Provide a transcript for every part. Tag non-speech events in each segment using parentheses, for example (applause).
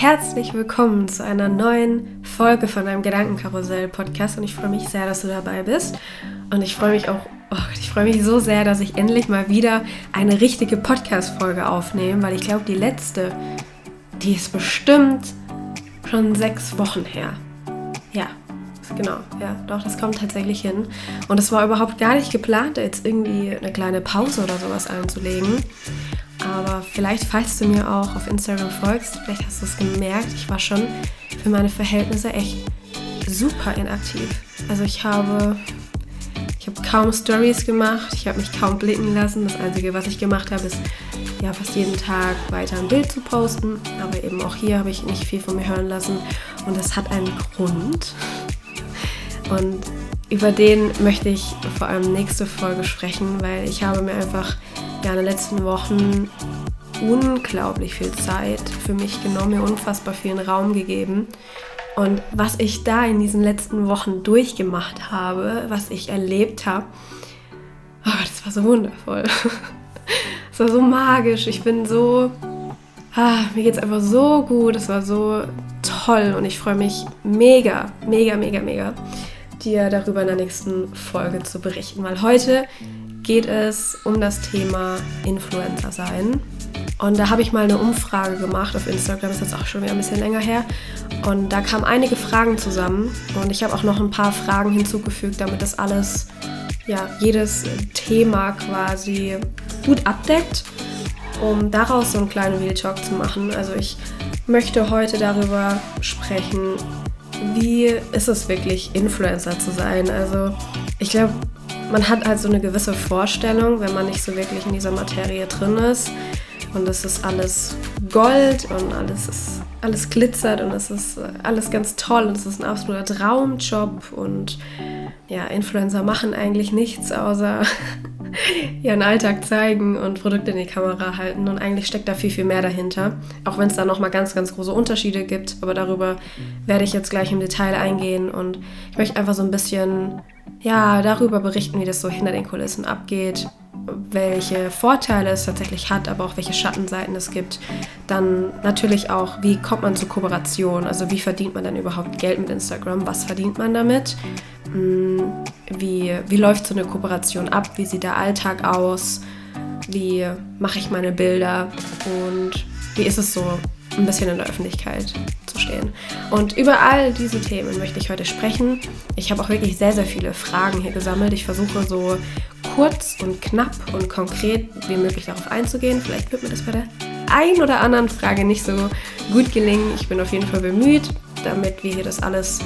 herzlich willkommen zu einer neuen Folge von deinem Gedankenkarussell-Podcast und ich freue mich sehr, dass du dabei bist und ich freue mich auch, oh, ich freue mich so sehr, dass ich endlich mal wieder eine richtige Podcast-Folge aufnehme, weil ich glaube, die letzte, die ist bestimmt schon sechs Wochen her. Ja, genau, ja, doch, das kommt tatsächlich hin. Und es war überhaupt gar nicht geplant, jetzt irgendwie eine kleine Pause oder sowas einzulegen. Aber vielleicht, falls du mir auch auf Instagram folgst, vielleicht hast du es gemerkt, ich war schon für meine Verhältnisse echt super inaktiv. Also ich habe, ich habe kaum Stories gemacht, ich habe mich kaum blicken lassen. Das Einzige, was ich gemacht habe, ist ja fast jeden Tag weiter ein Bild zu posten. Aber eben auch hier habe ich nicht viel von mir hören lassen. Und das hat einen Grund. Und über den möchte ich vor allem nächste Folge sprechen, weil ich habe mir einfach ja, in den letzten Wochen unglaublich viel Zeit für mich genommen, mir unfassbar vielen Raum gegeben. Und was ich da in diesen letzten Wochen durchgemacht habe, was ich erlebt habe, oh, das war so wundervoll. (laughs) Es war so magisch. Ich bin so. Ah, mir geht es einfach so gut. Es war so toll und ich freue mich mega, mega, mega, mega, dir darüber in der nächsten Folge zu berichten. Weil heute geht es um das Thema Influencer sein. Und da habe ich mal eine Umfrage gemacht auf Instagram, das ist jetzt auch schon wieder ein bisschen länger her. Und da kamen einige Fragen zusammen und ich habe auch noch ein paar Fragen hinzugefügt, damit das alles, ja, jedes Thema quasi gut abdeckt, um daraus so einen kleinen Real Talk zu machen. Also ich möchte heute darüber sprechen, wie ist es wirklich, Influencer zu sein. Also ich glaube, man hat halt so eine gewisse Vorstellung, wenn man nicht so wirklich in dieser Materie drin ist. Und es ist alles Gold und alles ist alles glitzert und es ist alles ganz toll und es ist ein absoluter Traumjob und ja, Influencer machen eigentlich nichts außer (laughs) ihren Alltag zeigen und Produkte in die Kamera halten und eigentlich steckt da viel, viel mehr dahinter. Auch wenn es da nochmal ganz, ganz große Unterschiede gibt, aber darüber werde ich jetzt gleich im Detail eingehen und ich möchte einfach so ein bisschen ja, darüber berichten, wie das so hinter den Kulissen abgeht, welche Vorteile es tatsächlich hat, aber auch welche Schattenseiten es gibt. Dann natürlich auch, wie kommt man zur Kooperation, also wie verdient man dann überhaupt Geld mit Instagram, was verdient man damit, hm, wie, wie läuft so eine Kooperation ab, wie sieht der Alltag aus, wie mache ich meine Bilder und wie ist es so ein bisschen in der Öffentlichkeit zu stehen. Und über all diese Themen möchte ich heute sprechen. Ich habe auch wirklich sehr, sehr viele Fragen hier gesammelt. Ich versuche so kurz und knapp und konkret wie möglich darauf einzugehen. Vielleicht wird mir das bei der ein oder anderen Frage nicht so gut gelingen. Ich bin auf jeden Fall bemüht, damit wir hier das alles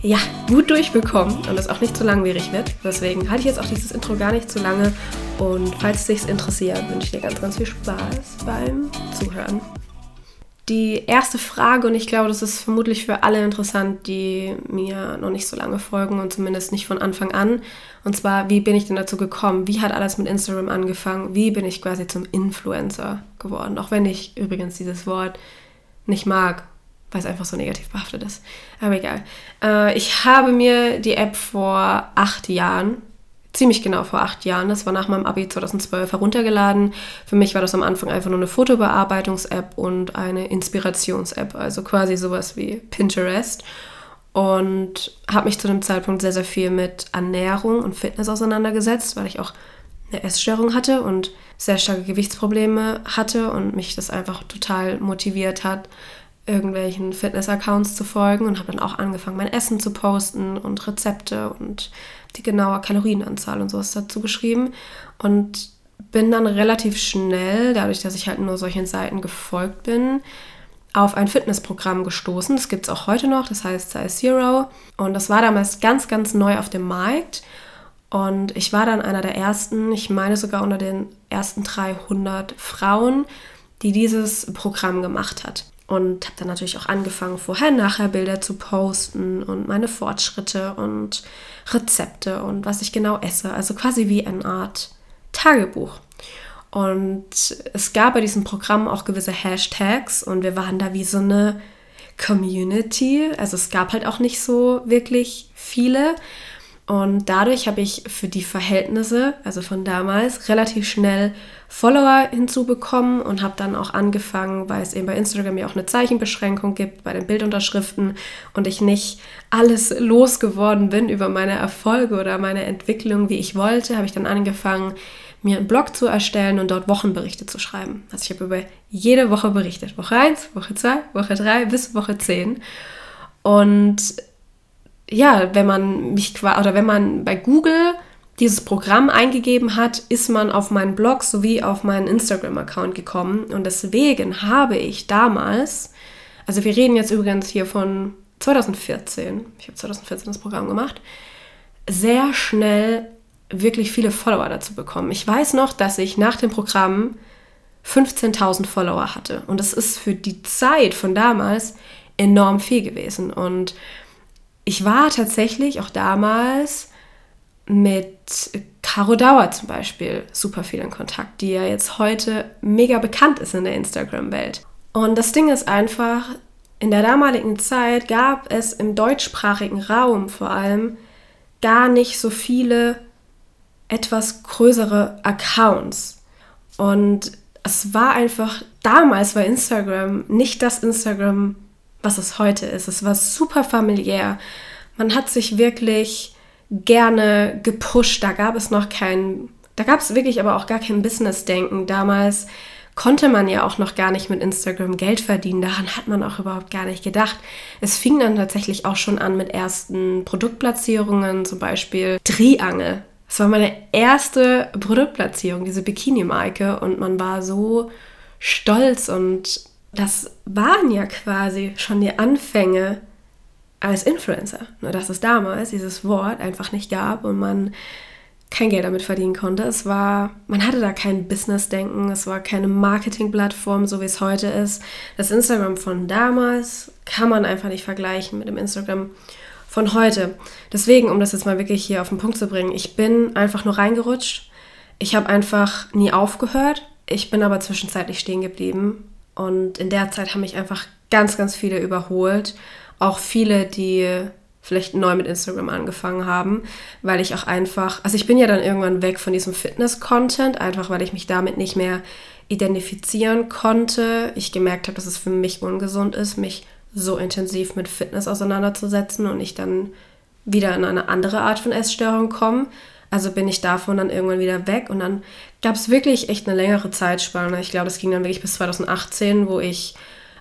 ja, gut durchbekommen und es auch nicht zu langwierig wird. Deswegen halte ich jetzt auch dieses Intro gar nicht zu lange. Und falls es dich interessiert, wünsche ich dir ganz, ganz viel Spaß beim Zuhören die erste Frage, und ich glaube, das ist vermutlich für alle interessant, die mir noch nicht so lange folgen und zumindest nicht von Anfang an. Und zwar, wie bin ich denn dazu gekommen? Wie hat alles mit Instagram angefangen? Wie bin ich quasi zum Influencer geworden? Auch wenn ich übrigens dieses Wort nicht mag, weil es einfach so negativ behaftet ist. Aber egal. Äh, ich habe mir die App vor acht Jahren ziemlich genau vor acht Jahren. Das war nach meinem Abi 2012 heruntergeladen. Für mich war das am Anfang einfach nur eine Fotobearbeitungs-App und eine Inspirations-App, also quasi sowas wie Pinterest. Und habe mich zu dem Zeitpunkt sehr, sehr viel mit Ernährung und Fitness auseinandergesetzt, weil ich auch eine Essstörung hatte und sehr starke Gewichtsprobleme hatte und mich das einfach total motiviert hat, irgendwelchen Fitness-Accounts zu folgen und habe dann auch angefangen, mein Essen zu posten und Rezepte und die genaue Kalorienanzahl und sowas dazu geschrieben und bin dann relativ schnell, dadurch, dass ich halt nur solchen Seiten gefolgt bin, auf ein Fitnessprogramm gestoßen. Das gibt es auch heute noch, das heißt Size Zero. Und das war damals ganz, ganz neu auf dem Markt. Und ich war dann einer der ersten, ich meine sogar unter den ersten 300 Frauen, die dieses Programm gemacht hat. Und habe dann natürlich auch angefangen, Vorher-Nachher-Bilder zu posten und meine Fortschritte und Rezepte und was ich genau esse. Also quasi wie eine Art Tagebuch. Und es gab bei diesem Programm auch gewisse Hashtags und wir waren da wie so eine Community. Also es gab halt auch nicht so wirklich viele. Und dadurch habe ich für die Verhältnisse, also von damals, relativ schnell Follower hinzubekommen und habe dann auch angefangen, weil es eben bei Instagram ja auch eine Zeichenbeschränkung gibt bei den Bildunterschriften und ich nicht alles losgeworden bin über meine Erfolge oder meine Entwicklung, wie ich wollte, habe ich dann angefangen, mir einen Blog zu erstellen und dort Wochenberichte zu schreiben. Also ich habe über jede Woche berichtet. Woche 1, Woche 2, Woche 3 bis Woche 10. Und ja, wenn man mich oder wenn man bei Google dieses Programm eingegeben hat, ist man auf meinen Blog sowie auf meinen Instagram-Account gekommen. Und deswegen habe ich damals, also wir reden jetzt übrigens hier von 2014, ich habe 2014 das Programm gemacht, sehr schnell wirklich viele Follower dazu bekommen. Ich weiß noch, dass ich nach dem Programm 15.000 Follower hatte. Und das ist für die Zeit von damals enorm viel gewesen. Und ich war tatsächlich auch damals mit Caro Dauer zum Beispiel super viel in Kontakt, die ja jetzt heute mega bekannt ist in der Instagram-Welt. Und das Ding ist einfach, in der damaligen Zeit gab es im deutschsprachigen Raum vor allem gar nicht so viele etwas größere Accounts. Und es war einfach, damals war Instagram nicht das Instagram, was es heute ist. Es war super familiär. Man hat sich wirklich gerne gepusht. Da gab es noch kein, da gab es wirklich aber auch gar kein Business-Denken. Damals konnte man ja auch noch gar nicht mit Instagram Geld verdienen. Daran hat man auch überhaupt gar nicht gedacht. Es fing dann tatsächlich auch schon an mit ersten Produktplatzierungen, zum Beispiel Triangel. Es war meine erste Produktplatzierung, diese Bikini-Marke, und man war so stolz und das waren ja quasi schon die Anfänge als Influencer. Nur dass es damals dieses Wort einfach nicht gab und man kein Geld damit verdienen konnte. Es war, man hatte da kein Business-Denken, es war keine Marketing-Plattform, so wie es heute ist. Das Instagram von damals kann man einfach nicht vergleichen mit dem Instagram von heute. Deswegen, um das jetzt mal wirklich hier auf den Punkt zu bringen, ich bin einfach nur reingerutscht. Ich habe einfach nie aufgehört. Ich bin aber zwischenzeitlich stehen geblieben. Und in der Zeit haben mich einfach ganz, ganz viele überholt. Auch viele, die vielleicht neu mit Instagram angefangen haben, weil ich auch einfach, also ich bin ja dann irgendwann weg von diesem Fitness-Content, einfach weil ich mich damit nicht mehr identifizieren konnte. Ich gemerkt habe, dass es für mich ungesund ist, mich so intensiv mit Fitness auseinanderzusetzen und ich dann wieder in eine andere Art von Essstörung komme. Also bin ich davon dann irgendwann wieder weg und dann gab es wirklich echt eine längere Zeitspanne. Ich glaube, das ging dann wirklich bis 2018, wo ich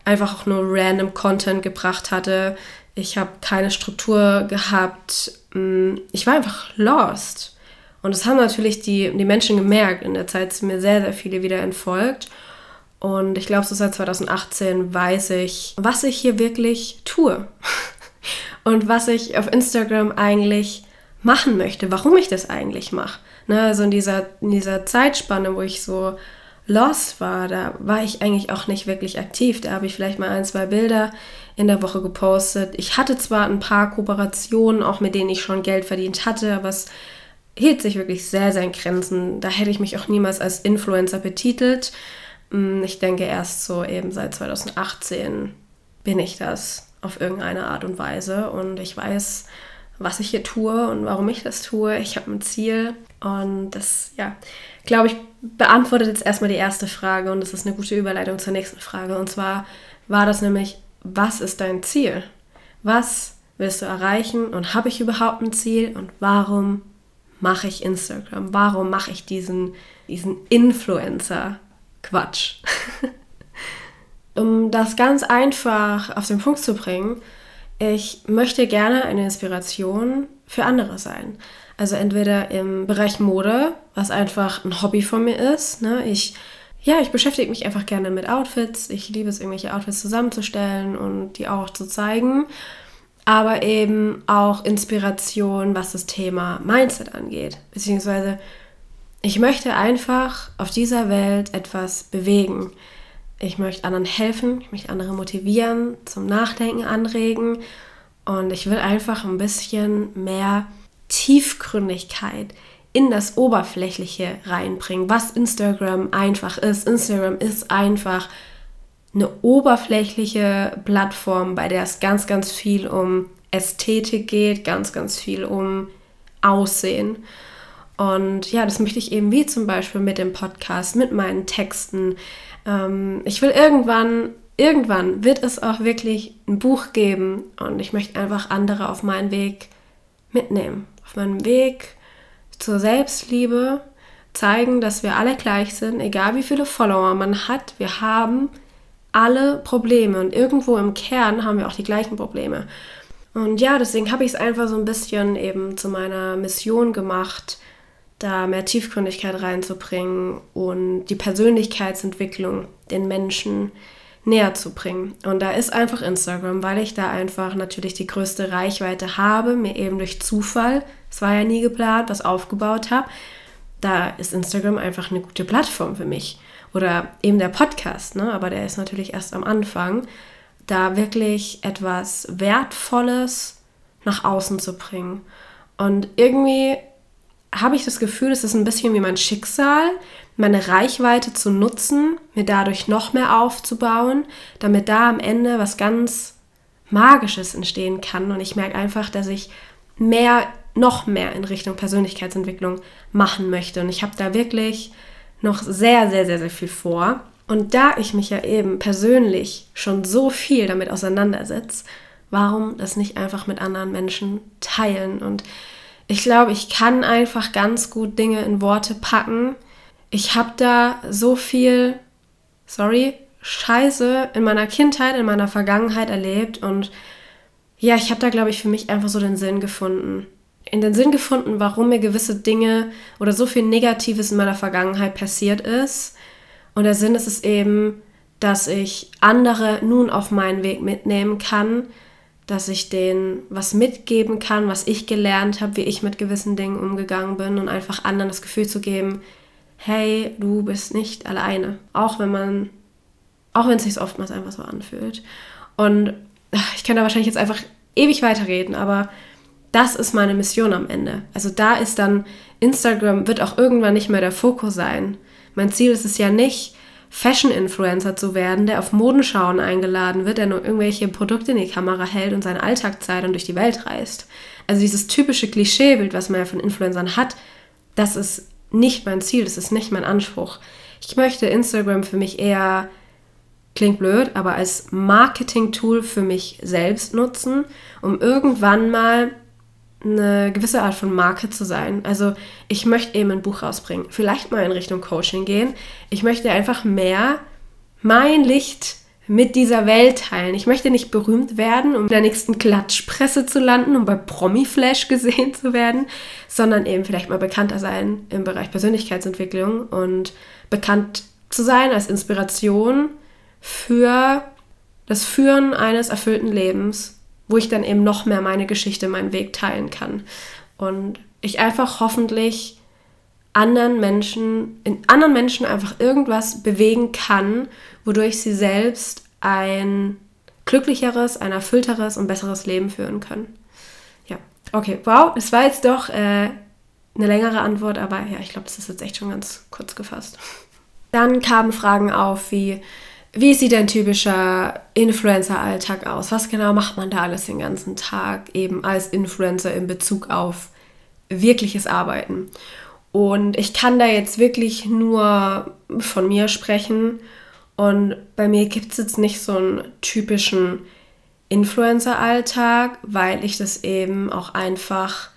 einfach auch nur random Content gebracht hatte. Ich habe keine Struktur gehabt. Mm, ich war einfach lost. Und das haben natürlich die, die Menschen gemerkt. In der Zeit sind mir sehr, sehr viele wieder entfolgt. Und ich glaube, so seit 2018 weiß ich, was ich hier wirklich tue. (laughs) Und was ich auf Instagram eigentlich machen möchte, warum ich das eigentlich mache. Ne, also in dieser, in dieser Zeitspanne, wo ich so lost war, da war ich eigentlich auch nicht wirklich aktiv. Da habe ich vielleicht mal ein, zwei Bilder in der Woche gepostet. Ich hatte zwar ein paar Kooperationen, auch mit denen ich schon Geld verdient hatte, aber es hielt sich wirklich sehr, sehr in Grenzen. Da hätte ich mich auch niemals als Influencer betitelt. Mm, ich denke, erst so eben seit 2018 bin ich das auf irgendeine Art und Weise und ich weiß, was ich hier tue und warum ich das tue. Ich habe ein Ziel und das, ja, glaube ich, beantwortet jetzt erstmal die erste Frage und das ist eine gute Überleitung zur nächsten Frage. Und zwar war das nämlich, was ist dein Ziel? Was willst du erreichen und habe ich überhaupt ein Ziel und warum mache ich Instagram? Warum mache ich diesen, diesen Influencer? Quatsch. (laughs) um das ganz einfach auf den Punkt zu bringen, ich möchte gerne eine Inspiration für andere sein. Also entweder im Bereich Mode, was einfach ein Hobby von mir ist. Ne? Ich, ja, ich beschäftige mich einfach gerne mit Outfits. Ich liebe es, irgendwelche Outfits zusammenzustellen und die auch zu zeigen. Aber eben auch Inspiration, was das Thema Mindset angeht. Beziehungsweise ich möchte einfach auf dieser Welt etwas bewegen. Ich möchte anderen helfen, ich möchte andere motivieren, zum Nachdenken anregen und ich will einfach ein bisschen mehr Tiefgründigkeit in das Oberflächliche reinbringen, was Instagram einfach ist. Instagram ist einfach eine oberflächliche Plattform, bei der es ganz, ganz viel um Ästhetik geht, ganz, ganz viel um aussehen. Und ja, das möchte ich eben wie zum Beispiel mit dem Podcast, mit meinen Texten. Ähm, ich will irgendwann, irgendwann wird es auch wirklich ein Buch geben und ich möchte einfach andere auf meinen Weg mitnehmen. Auf meinen Weg zur Selbstliebe, zeigen, dass wir alle gleich sind, egal wie viele Follower man hat. Wir haben alle Probleme und irgendwo im Kern haben wir auch die gleichen Probleme. Und ja, deswegen habe ich es einfach so ein bisschen eben zu meiner Mission gemacht, da mehr Tiefgründigkeit reinzubringen und die Persönlichkeitsentwicklung den Menschen näher zu bringen. Und da ist einfach Instagram, weil ich da einfach natürlich die größte Reichweite habe, mir eben durch Zufall, es war ja nie geplant, was aufgebaut habe. Da ist Instagram einfach eine gute Plattform für mich. Oder eben der Podcast, ne? aber der ist natürlich erst am Anfang, da wirklich etwas Wertvolles nach außen zu bringen. Und irgendwie habe ich das Gefühl, es ist ein bisschen wie mein Schicksal, meine Reichweite zu nutzen, mir dadurch noch mehr aufzubauen, damit da am Ende was ganz Magisches entstehen kann. Und ich merke einfach, dass ich mehr, noch mehr in Richtung Persönlichkeitsentwicklung machen möchte. Und ich habe da wirklich noch sehr, sehr, sehr, sehr viel vor. Und da ich mich ja eben persönlich schon so viel damit auseinandersetze, warum das nicht einfach mit anderen Menschen teilen? Und ich glaube, ich kann einfach ganz gut Dinge in Worte packen. Ich habe da so viel, sorry, Scheiße in meiner Kindheit, in meiner Vergangenheit erlebt und ja, ich habe da, glaube ich, für mich einfach so den Sinn gefunden. In den Sinn gefunden, warum mir gewisse Dinge oder so viel Negatives in meiner Vergangenheit passiert ist. Und der Sinn ist es eben, dass ich andere nun auf meinen Weg mitnehmen kann, dass ich denen was mitgeben kann, was ich gelernt habe, wie ich mit gewissen Dingen umgegangen bin und einfach anderen das Gefühl zu geben, hey, du bist nicht alleine. Auch wenn man, auch wenn es sich oftmals einfach so anfühlt. Und ich kann da wahrscheinlich jetzt einfach ewig weiterreden, aber das ist meine Mission am Ende. Also da ist dann Instagram wird auch irgendwann nicht mehr der Fokus sein. Mein Ziel ist es ja nicht, Fashion-Influencer zu werden, der auf Modenschauen eingeladen wird, der nur irgendwelche Produkte in die Kamera hält und seinen Alltag zeigt und durch die Welt reist. Also dieses typische Klischeebild, was man ja von Influencern hat, das ist nicht mein Ziel, das ist nicht mein Anspruch. Ich möchte Instagram für mich eher, klingt blöd, aber als Marketing-Tool für mich selbst nutzen, um irgendwann mal eine gewisse Art von Marke zu sein. Also ich möchte eben ein Buch rausbringen, vielleicht mal in Richtung Coaching gehen. Ich möchte einfach mehr mein Licht mit dieser Welt teilen. Ich möchte nicht berühmt werden, um in der nächsten Klatschpresse zu landen, um bei Promiflash gesehen zu werden, sondern eben vielleicht mal bekannter sein im Bereich Persönlichkeitsentwicklung und bekannt zu sein als Inspiration für das Führen eines erfüllten Lebens wo ich dann eben noch mehr meine Geschichte, meinen Weg teilen kann. Und ich einfach hoffentlich anderen Menschen, in anderen Menschen einfach irgendwas bewegen kann, wodurch sie selbst ein glücklicheres, ein erfüllteres und besseres Leben führen können. Ja, okay, wow, es war jetzt doch äh, eine längere Antwort, aber ja, ich glaube, das ist jetzt echt schon ganz kurz gefasst. Dann kamen Fragen auf wie, wie sieht ein typischer Influencer-Alltag aus? Was genau macht man da alles den ganzen Tag eben als Influencer in Bezug auf wirkliches Arbeiten? Und ich kann da jetzt wirklich nur von mir sprechen. Und bei mir gibt es jetzt nicht so einen typischen Influencer-Alltag, weil ich das eben auch einfach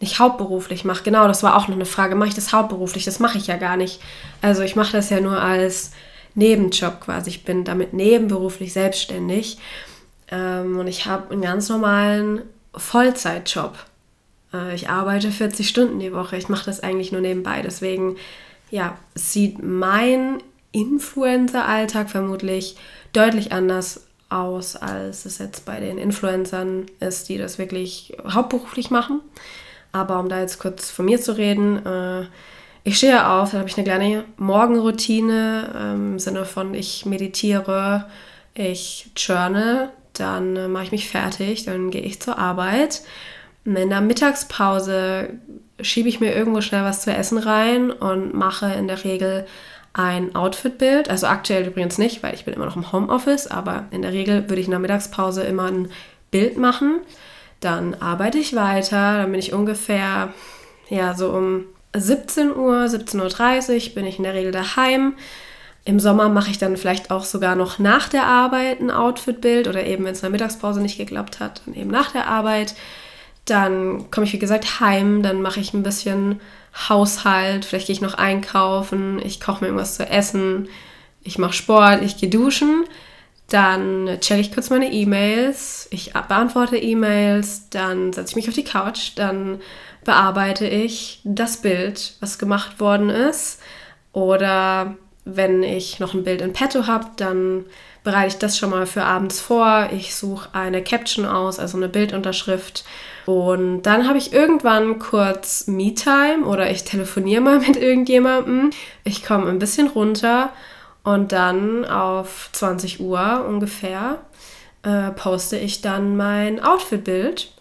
nicht hauptberuflich mache. Genau, das war auch noch eine Frage. Mache ich das hauptberuflich? Das mache ich ja gar nicht. Also ich mache das ja nur als Nebenjob quasi. Ich bin damit nebenberuflich selbstständig ähm, und ich habe einen ganz normalen Vollzeitjob. Äh, ich arbeite 40 Stunden die Woche. Ich mache das eigentlich nur nebenbei. Deswegen, ja, sieht mein Influencer-Alltag vermutlich deutlich anders aus, als es jetzt bei den Influencern ist, die das wirklich hauptberuflich machen. Aber um da jetzt kurz von mir zu reden, äh, ich stehe auf, dann habe ich eine kleine Morgenroutine ähm, im Sinne von, ich meditiere, ich journal, dann äh, mache ich mich fertig, dann gehe ich zur Arbeit. Und in der Mittagspause schiebe ich mir irgendwo schnell was zu essen rein und mache in der Regel ein Outfitbild. Also aktuell übrigens nicht, weil ich bin immer noch im Homeoffice, aber in der Regel würde ich in der Mittagspause immer ein Bild machen. Dann arbeite ich weiter, dann bin ich ungefähr, ja, so um 17 Uhr, 17.30 Uhr bin ich in der Regel daheim. Im Sommer mache ich dann vielleicht auch sogar noch nach der Arbeit ein Outfitbild oder eben, wenn es in der Mittagspause nicht geklappt hat, dann eben nach der Arbeit. Dann komme ich, wie gesagt, heim, dann mache ich ein bisschen Haushalt, vielleicht gehe ich noch einkaufen, ich koche mir irgendwas zu essen, ich mache Sport, ich gehe duschen. Dann checke ich kurz meine E-Mails, ich beantworte E-Mails, dann setze ich mich auf die Couch, dann bearbeite ich das Bild, was gemacht worden ist. Oder wenn ich noch ein Bild in petto habe, dann bereite ich das schon mal für abends vor. Ich suche eine Caption aus, also eine Bildunterschrift. Und dann habe ich irgendwann kurz Me-Time oder ich telefoniere mal (laughs) mit irgendjemandem. Ich komme ein bisschen runter und dann auf 20 Uhr ungefähr äh, poste ich dann mein Outfit-Bild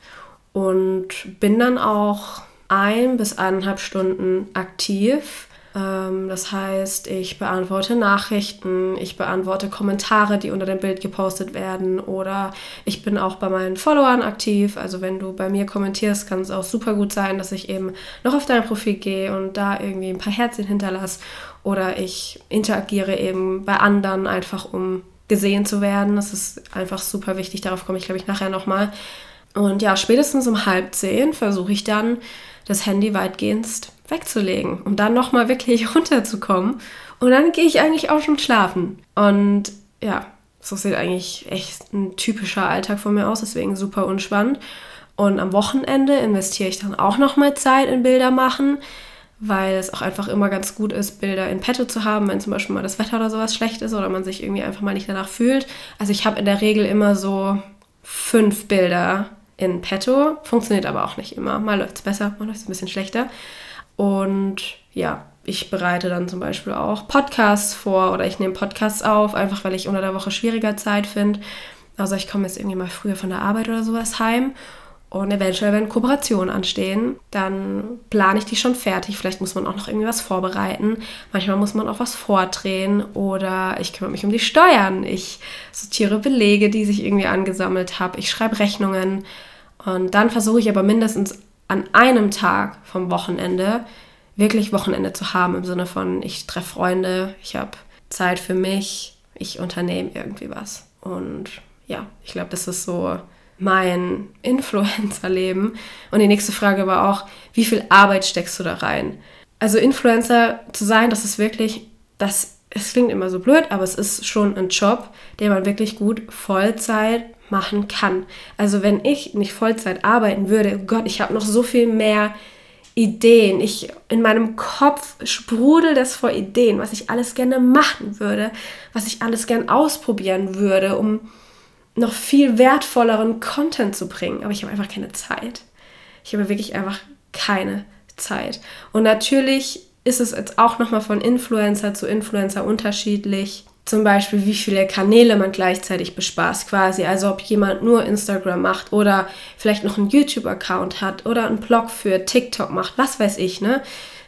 und bin dann auch ein bis eineinhalb Stunden aktiv ähm, das heißt, ich beantworte Nachrichten, ich beantworte Kommentare, die unter dem Bild gepostet werden oder ich bin auch bei meinen Followern aktiv. Also wenn du bei mir kommentierst, kann es auch super gut sein, dass ich eben noch auf dein Profil gehe und da irgendwie ein paar Herzchen hinterlasse oder ich interagiere eben bei anderen einfach, um gesehen zu werden. Das ist einfach super wichtig. Darauf komme ich, glaube ich, nachher nochmal. Und ja, spätestens um halb zehn versuche ich dann das Handy weitgehend wegzulegen, um dann nochmal wirklich (laughs) runterzukommen. Und dann gehe ich eigentlich auch schon schlafen. Und ja, so sieht eigentlich echt ein typischer Alltag von mir aus, deswegen super unspannend. Und am Wochenende investiere ich dann auch nochmal Zeit in Bilder machen, weil es auch einfach immer ganz gut ist, Bilder in petto zu haben, wenn zum Beispiel mal das Wetter oder sowas schlecht ist oder man sich irgendwie einfach mal nicht danach fühlt. Also ich habe in der Regel immer so fünf Bilder in petto, funktioniert aber auch nicht immer. Mal läuft es besser, mal läuft es ein bisschen schlechter. Und ja, ich bereite dann zum Beispiel auch Podcasts vor oder ich nehme Podcasts auf, einfach weil ich unter der Woche schwieriger Zeit finde. Also ich komme jetzt irgendwie mal früher von der Arbeit oder sowas heim und eventuell, wenn Kooperationen anstehen, dann plane ich die schon fertig. Vielleicht muss man auch noch irgendwie was vorbereiten. Manchmal muss man auch was vordrehen oder ich kümmere mich um die Steuern. Ich sortiere Belege, die sich irgendwie angesammelt habe. Ich schreibe Rechnungen. Und dann versuche ich aber mindestens an einem Tag vom Wochenende wirklich Wochenende zu haben im Sinne von, ich treffe Freunde, ich habe Zeit für mich, ich unternehme irgendwie was. Und ja, ich glaube, das ist so mein Influencer-Leben. Und die nächste Frage war auch, wie viel Arbeit steckst du da rein? Also Influencer zu sein, das ist wirklich, das, es klingt immer so blöd, aber es ist schon ein Job, den man wirklich gut Vollzeit machen kann. Also wenn ich nicht Vollzeit arbeiten würde, oh Gott, ich habe noch so viel mehr Ideen. Ich in meinem Kopf sprudelt das vor Ideen, was ich alles gerne machen würde, was ich alles gerne ausprobieren würde, um noch viel wertvolleren Content zu bringen. Aber ich habe einfach keine Zeit. Ich habe wirklich einfach keine Zeit. Und natürlich ist es jetzt auch nochmal von Influencer zu Influencer unterschiedlich zum Beispiel, wie viele Kanäle man gleichzeitig bespaßt quasi. Also ob jemand nur Instagram macht oder vielleicht noch einen YouTube-Account hat oder einen Blog für TikTok macht, was weiß ich, ne?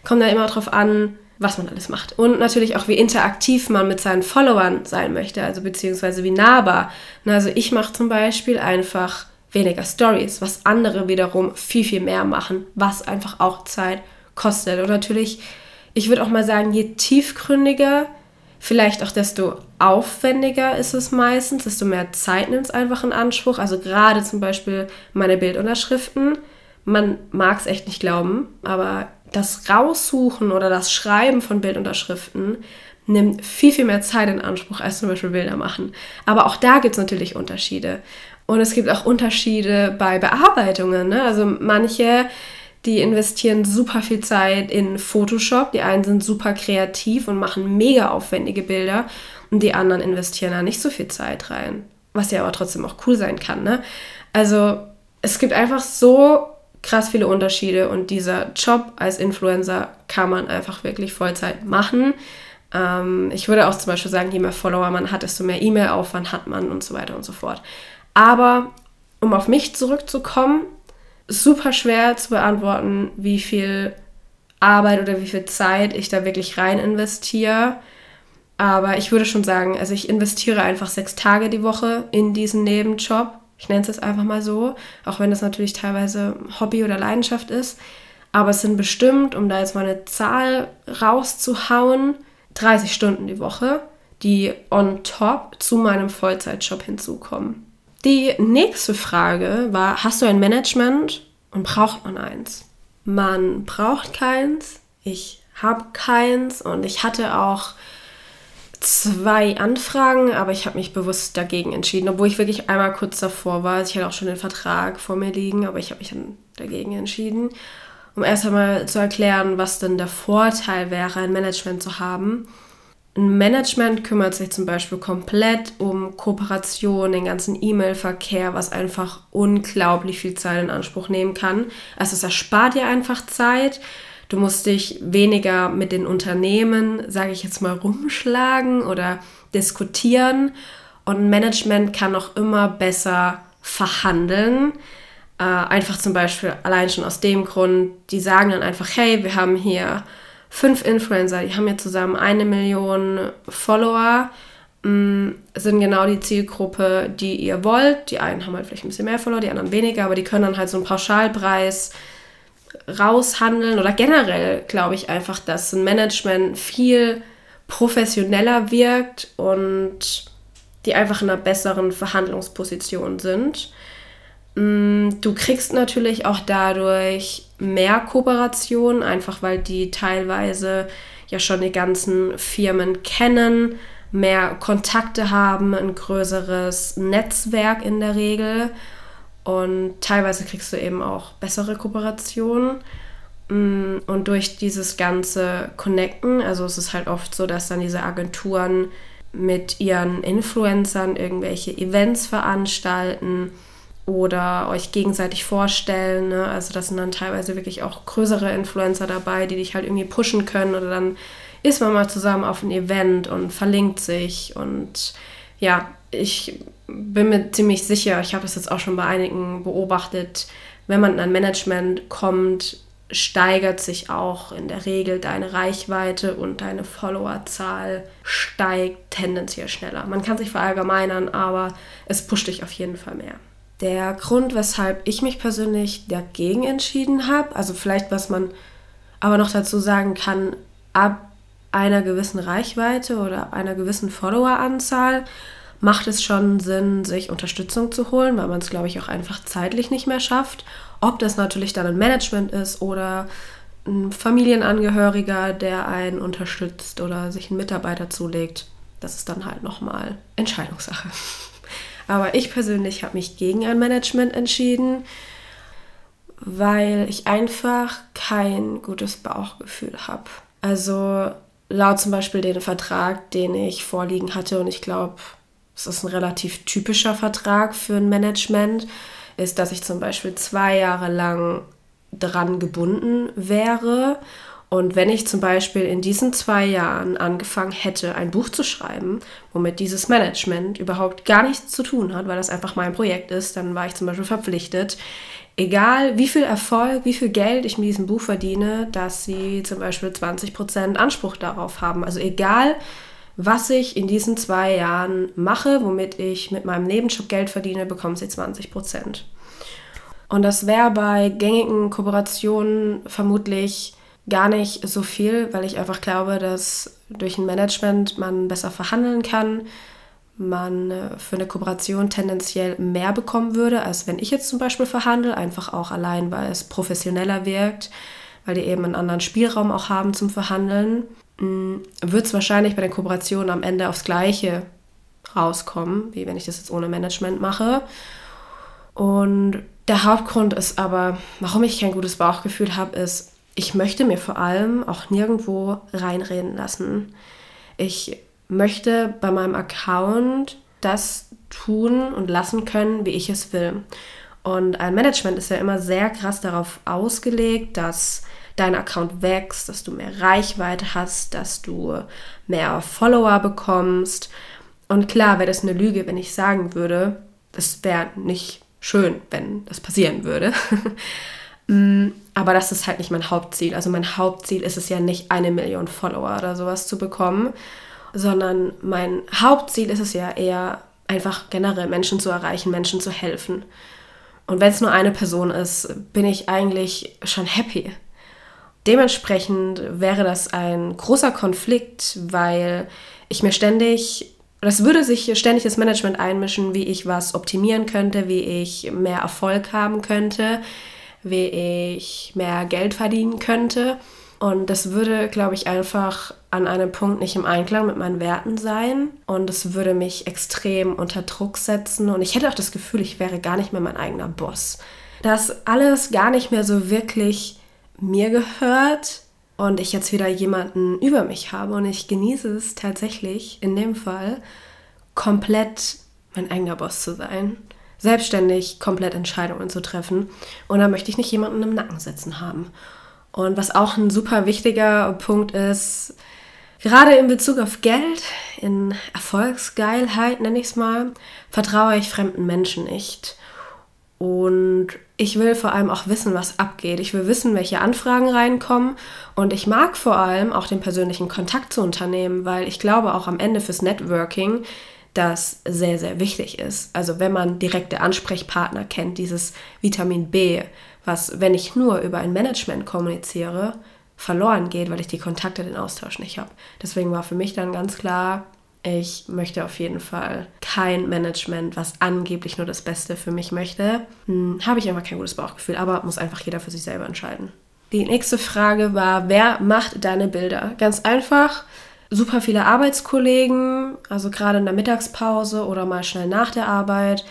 Kommt da immer drauf an, was man alles macht. Und natürlich auch, wie interaktiv man mit seinen Followern sein möchte, also beziehungsweise wie nahbar. Also ich mache zum Beispiel einfach weniger Stories, was andere wiederum viel, viel mehr machen, was einfach auch Zeit kostet. Und natürlich, ich würde auch mal sagen, je tiefgründiger Vielleicht auch desto aufwendiger ist es meistens, desto mehr Zeit nimmt es einfach in Anspruch. Also gerade zum Beispiel meine Bildunterschriften. Man mag es echt nicht glauben, aber das Raussuchen oder das Schreiben von Bildunterschriften nimmt viel, viel mehr Zeit in Anspruch als zum Beispiel Bilder machen. Aber auch da gibt es natürlich Unterschiede. Und es gibt auch Unterschiede bei Bearbeitungen. Ne? Also manche die investieren super viel Zeit in Photoshop. Die einen sind super kreativ und machen mega aufwendige Bilder und die anderen investieren da nicht so viel Zeit rein. Was ja aber trotzdem auch cool sein kann. Ne? Also es gibt einfach so krass viele Unterschiede und dieser Job als Influencer kann man einfach wirklich Vollzeit machen. Ähm, ich würde auch zum Beispiel sagen, je mehr Follower man hat, desto mehr E-Mail-Aufwand hat man und so weiter und so fort. Aber um auf mich zurückzukommen, super schwer zu beantworten, wie viel Arbeit oder wie viel Zeit ich da wirklich rein investiere. Aber ich würde schon sagen, also ich investiere einfach sechs Tage die Woche in diesen Nebenjob. Ich nenne es jetzt einfach mal so, auch wenn das natürlich teilweise Hobby oder Leidenschaft ist. Aber es sind bestimmt, um da jetzt mal eine Zahl rauszuhauen, 30 Stunden die Woche, die on top zu meinem Vollzeitjob hinzukommen. Die nächste Frage war, hast du ein Management und braucht man eins? Man braucht keins. Ich habe keins und ich hatte auch zwei Anfragen, aber ich habe mich bewusst dagegen entschieden, obwohl ich wirklich einmal kurz davor war. Also ich hatte auch schon den Vertrag vor mir liegen, aber ich habe mich dann dagegen entschieden, um erst einmal zu erklären, was denn der Vorteil wäre, ein Management zu haben. Ein Management kümmert sich zum Beispiel komplett um Kooperation, den ganzen E-Mail-Verkehr, was einfach unglaublich viel Zeit in Anspruch nehmen kann. Also es erspart dir einfach Zeit. Du musst dich weniger mit den Unternehmen, sage ich jetzt mal, rumschlagen oder diskutieren. Und Management kann auch immer besser verhandeln. Äh, einfach zum Beispiel allein schon aus dem Grund, die sagen dann einfach, hey, wir haben hier fünf Influencer, die haben hier zusammen eine Million Follower, mm, sind genau die Zielgruppe, die ihr wollt. Die einen haben halt vielleicht ein bisschen mehr Follower, die anderen weniger, aber die können dann halt so einen Pauschalpreis raushandeln oder generell glaube ich einfach, dass ein Management viel professioneller wirkt und die einfach in einer besseren Verhandlungsposition sind. Mm, du kriegst natürlich auch dadurch mehr Kooperation, einfach weil die teilweise ja schon die ganzen Firmen kennen, mehr Kontakte haben, ein größeres Netzwerk in der Regel. Und teilweise kriegst du eben auch bessere Kooperationen. Mm, und durch dieses ganze Connecten, also es ist halt oft so, dass dann diese Agenturen mit ihren Influencern irgendwelche Events veranstalten oder euch gegenseitig vorstellen. Ne? Also das sind dann teilweise wirklich auch größere Influencer dabei, die dich halt irgendwie pushen können oder dann ist man mal zusammen auf ein Event und verlinkt sich und ja, ich bin mir ziemlich sicher, ich habe das jetzt auch schon bei einigen beobachtet, wenn man in ein Management kommt, steigert sich auch in der Regel deine Reichweite und deine Followerzahl steigt tendenziell schneller. Man kann sich verallgemeinern, aber es pusht dich auf jeden Fall mehr. Der Grund, weshalb ich mich persönlich dagegen entschieden habe, also vielleicht was man aber noch dazu sagen kann, ab einer gewissen Reichweite oder einer gewissen Followeranzahl macht es schon Sinn, sich Unterstützung zu holen, weil man es, glaube ich, auch einfach zeitlich nicht mehr schafft. Ob das natürlich dann ein Management ist oder ein Familienangehöriger, der einen unterstützt oder sich einen Mitarbeiter zulegt, das ist dann halt nochmal Entscheidungssache. (laughs) Aber ich persönlich habe mich gegen ein Management entschieden, weil ich einfach kein gutes Bauchgefühl habe. Also laut zum Beispiel den Vertrag, den ich vorliegen hatte, und ich glaube, es ist ein relativ typischer Vertrag für ein Management, ist, dass ich zum Beispiel zwei Jahre lang dran gebunden wäre und wenn ich zum Beispiel in diesen zwei Jahren angefangen hätte, ein Buch zu schreiben, womit dieses Management überhaupt gar nichts zu tun hat, weil das einfach mein Projekt ist, dann war ich zum Beispiel verpflichtet, egal wie viel Erfolg, wie viel Geld ich mit diesem Buch verdiene, dass sie zum Beispiel 20% Anspruch darauf haben. Also egal, was ich in diesen zwei Jahren mache, womit ich mit meinem Nebenjob Geld verdiene, bekommen sie 20%. Und das wäre bei gängigen Kooperationen vermutlich gar nicht so viel, weil ich einfach glaube, dass durch ein Management man besser verhandeln kann, man äh, für eine Kooperation tendenziell mehr bekommen würde, als wenn ich jetzt zum Beispiel verhandle, einfach auch allein, weil es professioneller wirkt, weil die eben einen anderen Spielraum auch haben zum Verhandeln, wird es wahrscheinlich bei der Kooperation am Ende aufs Gleiche rauskommen, wie wenn ich das jetzt ohne Management mache. Und der Hauptgrund ist aber, warum ich kein gutes Bauchgefühl habe, ist, ich möchte mir vor allem auch nirgendwo reinreden lassen. Ich möchte bei meinem Account das tun und lassen können, wie ich es will. Und ein Management ist ja immer sehr krass darauf ausgelegt, dass dein Account wächst, dass du mehr Reichweite hast, dass du mehr Follower bekommst. Und klar wäre das eine Lüge, wenn ich sagen würde, es wäre nicht schön, wenn das passieren würde. (laughs) Mm, aber das ist halt nicht mein Hauptziel. Also mein Hauptziel ist es ja nicht, eine Million Follower oder sowas zu bekommen, sondern mein Hauptziel ist es ja eher, einfach generell Menschen zu erreichen, Menschen zu helfen. Und wenn es nur eine Person ist, bin ich eigentlich schon happy. Dementsprechend wäre das ein großer Konflikt, weil ich mir ständig, das würde sich ständig das Management einmischen, wie ich was optimieren könnte, wie ich mehr Erfolg haben könnte, wie ich mehr Geld verdienen könnte. Und das würde, glaube ich, einfach an einem Punkt nicht im Einklang mit meinen Werten sein. Und es würde mich extrem unter Druck setzen. Und ich hätte auch das Gefühl, ich wäre gar nicht mehr mein eigener Boss. Dass alles gar nicht mehr so wirklich mir gehört und ich jetzt wieder jemanden über mich habe. Und ich genieße es tatsächlich in dem Fall, komplett mein eigener Boss zu sein. Selbstständig komplett Entscheidungen zu treffen. Und da möchte ich nicht jemanden im Nacken sitzen haben. Und was auch ein super wichtiger Punkt ist, gerade in Bezug auf Geld, in Erfolgsgeilheit nenne ich es mal, vertraue ich fremden Menschen nicht. Und ich will vor allem auch wissen, was abgeht. Ich will wissen, welche Anfragen reinkommen. Und ich mag vor allem auch den persönlichen Kontakt zu Unternehmen, weil ich glaube auch am Ende fürs Networking das sehr, sehr wichtig ist. Also wenn man direkte Ansprechpartner kennt, dieses Vitamin B, was, wenn ich nur über ein Management kommuniziere, verloren geht, weil ich die Kontakte, den Austausch nicht habe. Deswegen war für mich dann ganz klar, ich möchte auf jeden Fall kein Management, was angeblich nur das Beste für mich möchte. Hm, habe ich einfach kein gutes Bauchgefühl, aber muss einfach jeder für sich selber entscheiden. Die nächste Frage war, wer macht deine Bilder? Ganz einfach, super viele Arbeitskollegen, also gerade in der Mittagspause oder mal schnell nach der Arbeit.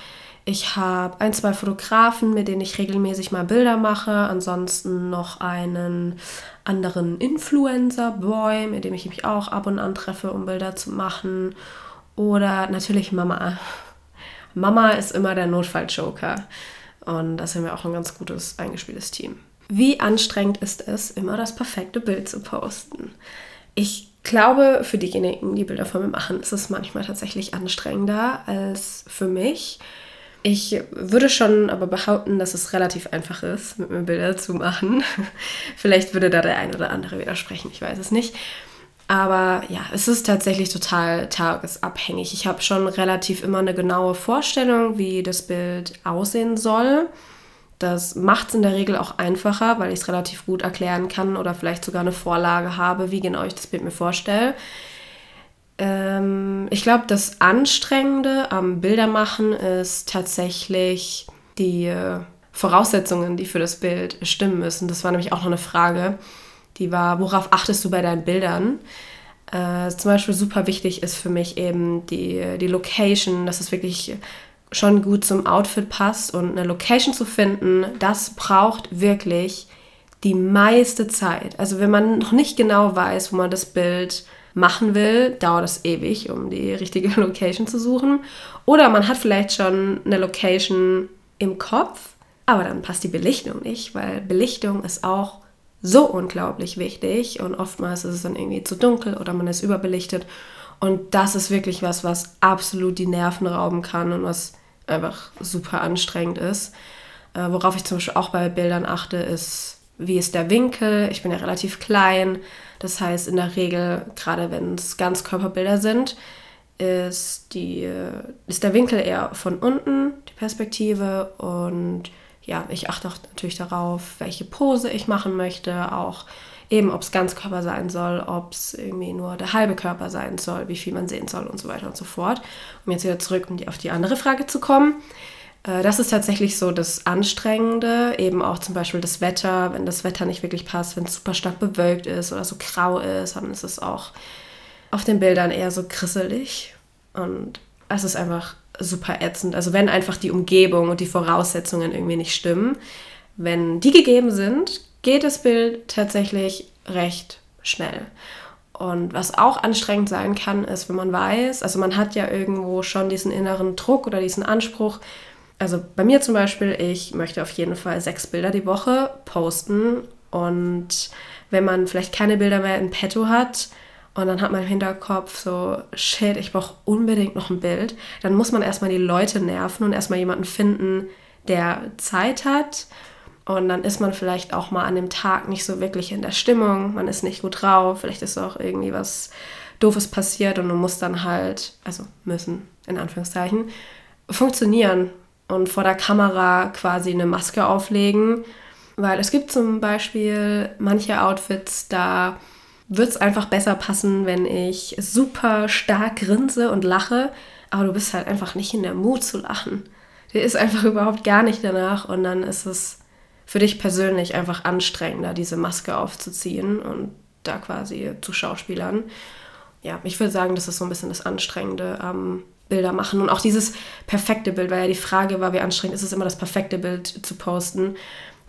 Ich habe ein, zwei Fotografen, mit denen ich regelmäßig mal Bilder mache. Ansonsten noch einen anderen Influencer-Boy, mit dem ich mich auch ab und an treffe, um Bilder zu machen. Oder natürlich Mama. Mama ist immer der Notfall-Joker. Und da sind wir auch ein ganz gutes, eingespieltes Team. Wie anstrengend ist es, immer das perfekte Bild zu posten? Ich glaube, für diejenigen, die Bilder von mir machen, ist es manchmal tatsächlich anstrengender als für mich. Ich würde schon aber behaupten, dass es relativ einfach ist, mit mir Bilder zu machen. (laughs) Vielleicht würde da der ein oder andere widersprechen, ich weiß es nicht. Aber ja, es ist tatsächlich total tagesabhängig. Ich habe schon relativ immer eine genaue Vorstellung, wie das Bild aussehen soll. Das macht es in der Regel auch einfacher, weil ich es relativ gut erklären kann oder vielleicht sogar eine Vorlage habe, wie genau ich das Bild mir vorstelle. Ähm, ich glaube, das Anstrengende am Bildermachen ist tatsächlich die äh, Voraussetzungen, die für das Bild stimmen müssen. Das war nämlich auch noch eine Frage, die war, worauf achtest du bei deinen Bildern? Äh, zum Beispiel super wichtig ist für mich eben die, die Location, dass es wirklich schon gut zum Outfit passt und eine Location zu finden, das braucht wirklich die meiste Zeit. Also wenn man noch nicht genau weiß, wo man das Bild machen will, dauert es ewig, um die richtige (laughs) Location zu suchen. Oder man hat vielleicht schon eine Location im Kopf, aber dann passt die Belichtung nicht, weil Belichtung ist auch so unglaublich wichtig und oftmals ist es dann irgendwie zu dunkel oder man ist überbelichtet. Und das ist wirklich was, was absolut die Nerven rauben kann und was einfach super anstrengend ist. Äh, worauf ich zum Beispiel auch bei Bildern achte, ist, wie ist der Winkel? Ich bin ja relativ klein. Das heißt, in der Regel, gerade wenn es Ganzkörperbilder sind, ist, die, ist der Winkel eher von unten, die Perspektive. Und ja, ich achte auch natürlich darauf, welche Pose ich machen möchte. Auch eben, ob es Ganzkörper sein soll, ob es irgendwie nur der halbe Körper sein soll, wie viel man sehen soll und so weiter und so fort. Um jetzt wieder zurück um die, auf die andere Frage zu kommen. Äh, das ist tatsächlich so das Anstrengende, eben auch zum Beispiel das Wetter, wenn das Wetter nicht wirklich passt, wenn es super stark bewölkt ist oder so grau ist, dann ist es auch auf den Bildern eher so krisselig und es ist einfach super ätzend. Also wenn einfach die Umgebung und die Voraussetzungen irgendwie nicht stimmen, wenn die gegeben sind, geht das Bild tatsächlich recht schnell. Und was auch anstrengend sein kann, ist, wenn man weiß, also man hat ja irgendwo schon diesen inneren Druck oder diesen Anspruch, also bei mir zum Beispiel, ich möchte auf jeden Fall sechs Bilder die Woche posten. Und wenn man vielleicht keine Bilder mehr in petto hat und dann hat man im Hinterkopf so, shit, ich brauche unbedingt noch ein Bild, dann muss man erstmal die Leute nerven und erstmal jemanden finden, der Zeit hat. Und dann ist man vielleicht auch mal an dem Tag nicht so wirklich in der Stimmung, man ist nicht gut drauf, vielleicht ist auch irgendwie was Doofes passiert und du musst dann halt, also müssen in Anführungszeichen, funktionieren und vor der Kamera quasi eine Maske auflegen. Weil es gibt zum Beispiel manche Outfits, da wird es einfach besser passen, wenn ich super stark grinse und lache, aber du bist halt einfach nicht in der Mut zu lachen. Dir ist einfach (laughs) überhaupt gar nicht danach und dann ist es für dich persönlich einfach anstrengender, diese Maske aufzuziehen und da quasi zu Schauspielern. Ja, ich würde sagen, das ist so ein bisschen das Anstrengende am Bilder machen und auch dieses perfekte Bild, weil ja die Frage war, wie anstrengend ist es immer, das perfekte Bild zu posten.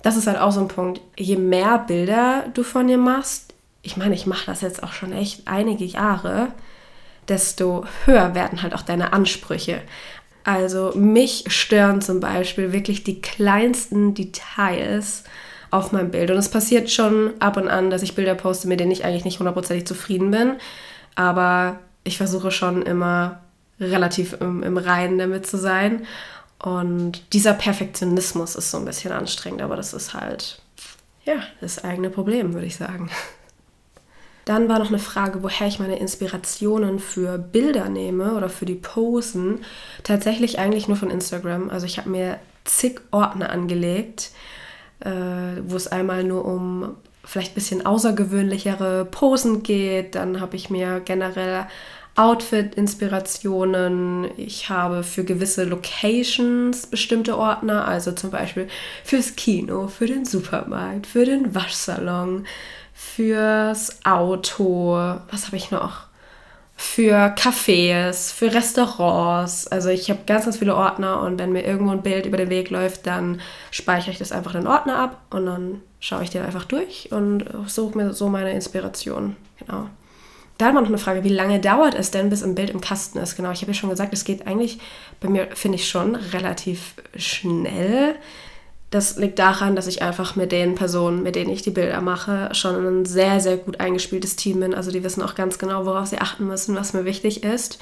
Das ist halt auch so ein Punkt. Je mehr Bilder du von dir machst, ich meine, ich mache das jetzt auch schon echt einige Jahre, desto höher werden halt auch deine Ansprüche. Also mich stören zum Beispiel wirklich die kleinsten Details auf meinem Bild. Und es passiert schon ab und an, dass ich Bilder poste, mit denen ich eigentlich nicht hundertprozentig zufrieden bin. Aber ich versuche schon immer relativ im, im Reinen damit zu sein. Und dieser Perfektionismus ist so ein bisschen anstrengend, aber das ist halt, ja, das eigene Problem, würde ich sagen. (laughs) Dann war noch eine Frage, woher ich meine Inspirationen für Bilder nehme oder für die Posen. Tatsächlich eigentlich nur von Instagram. Also ich habe mir zig Ordner angelegt, äh, wo es einmal nur um vielleicht ein bisschen außergewöhnlichere Posen geht. Dann habe ich mir generell Outfit-Inspirationen. Ich habe für gewisse Locations bestimmte Ordner, also zum Beispiel fürs Kino, für den Supermarkt, für den Waschsalon, fürs Auto, was habe ich noch? Für Cafés, für Restaurants. Also ich habe ganz, ganz viele Ordner und wenn mir irgendwo ein Bild über den Weg läuft, dann speichere ich das einfach in den Ordner ab und dann schaue ich den einfach durch und suche mir so meine Inspiration. Genau. Dann war noch eine Frage, wie lange dauert es denn, bis ein Bild im Kasten ist? Genau, ich habe ja schon gesagt, es geht eigentlich bei mir, finde ich schon, relativ schnell. Das liegt daran, dass ich einfach mit den Personen, mit denen ich die Bilder mache, schon ein sehr, sehr gut eingespieltes Team bin. Also die wissen auch ganz genau, worauf sie achten müssen, was mir wichtig ist.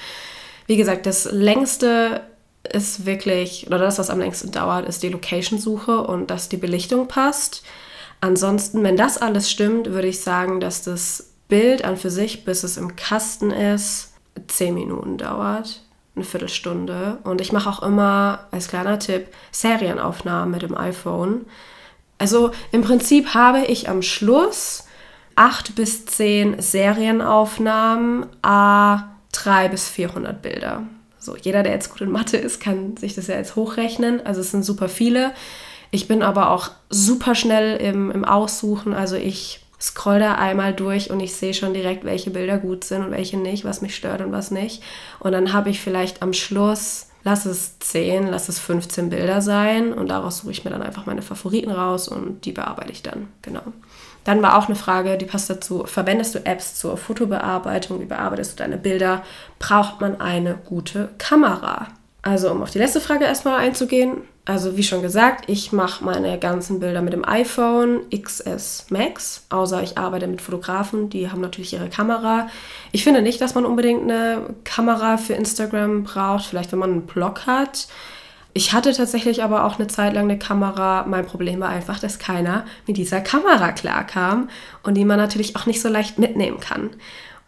Wie gesagt, das längste ist wirklich, oder das, was am längsten dauert, ist die Location-Suche und dass die Belichtung passt. Ansonsten, wenn das alles stimmt, würde ich sagen, dass das Bild an für sich, bis es im Kasten ist, 10 Minuten dauert eine Viertelstunde. Und ich mache auch immer, als kleiner Tipp, Serienaufnahmen mit dem iPhone. Also im Prinzip habe ich am Schluss acht bis zehn Serienaufnahmen, a 3 bis 400 Bilder. So, jeder, der jetzt gut in Mathe ist, kann sich das ja jetzt hochrechnen. Also es sind super viele. Ich bin aber auch super schnell im, im Aussuchen. Also ich scroll da einmal durch und ich sehe schon direkt, welche Bilder gut sind und welche nicht, was mich stört und was nicht. Und dann habe ich vielleicht am Schluss, lass es 10, lass es 15 Bilder sein und daraus suche ich mir dann einfach meine Favoriten raus und die bearbeite ich dann. Genau. Dann war auch eine Frage, die passt dazu. Verwendest du Apps zur Fotobearbeitung? Wie bearbeitest du deine Bilder? Braucht man eine gute Kamera? Also um auf die letzte Frage erstmal einzugehen. Also wie schon gesagt, ich mache meine ganzen Bilder mit dem iPhone XS Max, außer ich arbeite mit Fotografen, die haben natürlich ihre Kamera. Ich finde nicht, dass man unbedingt eine Kamera für Instagram braucht, vielleicht wenn man einen Blog hat. Ich hatte tatsächlich aber auch eine Zeit lang eine Kamera. Mein Problem war einfach, dass keiner mit dieser Kamera klarkam und die man natürlich auch nicht so leicht mitnehmen kann.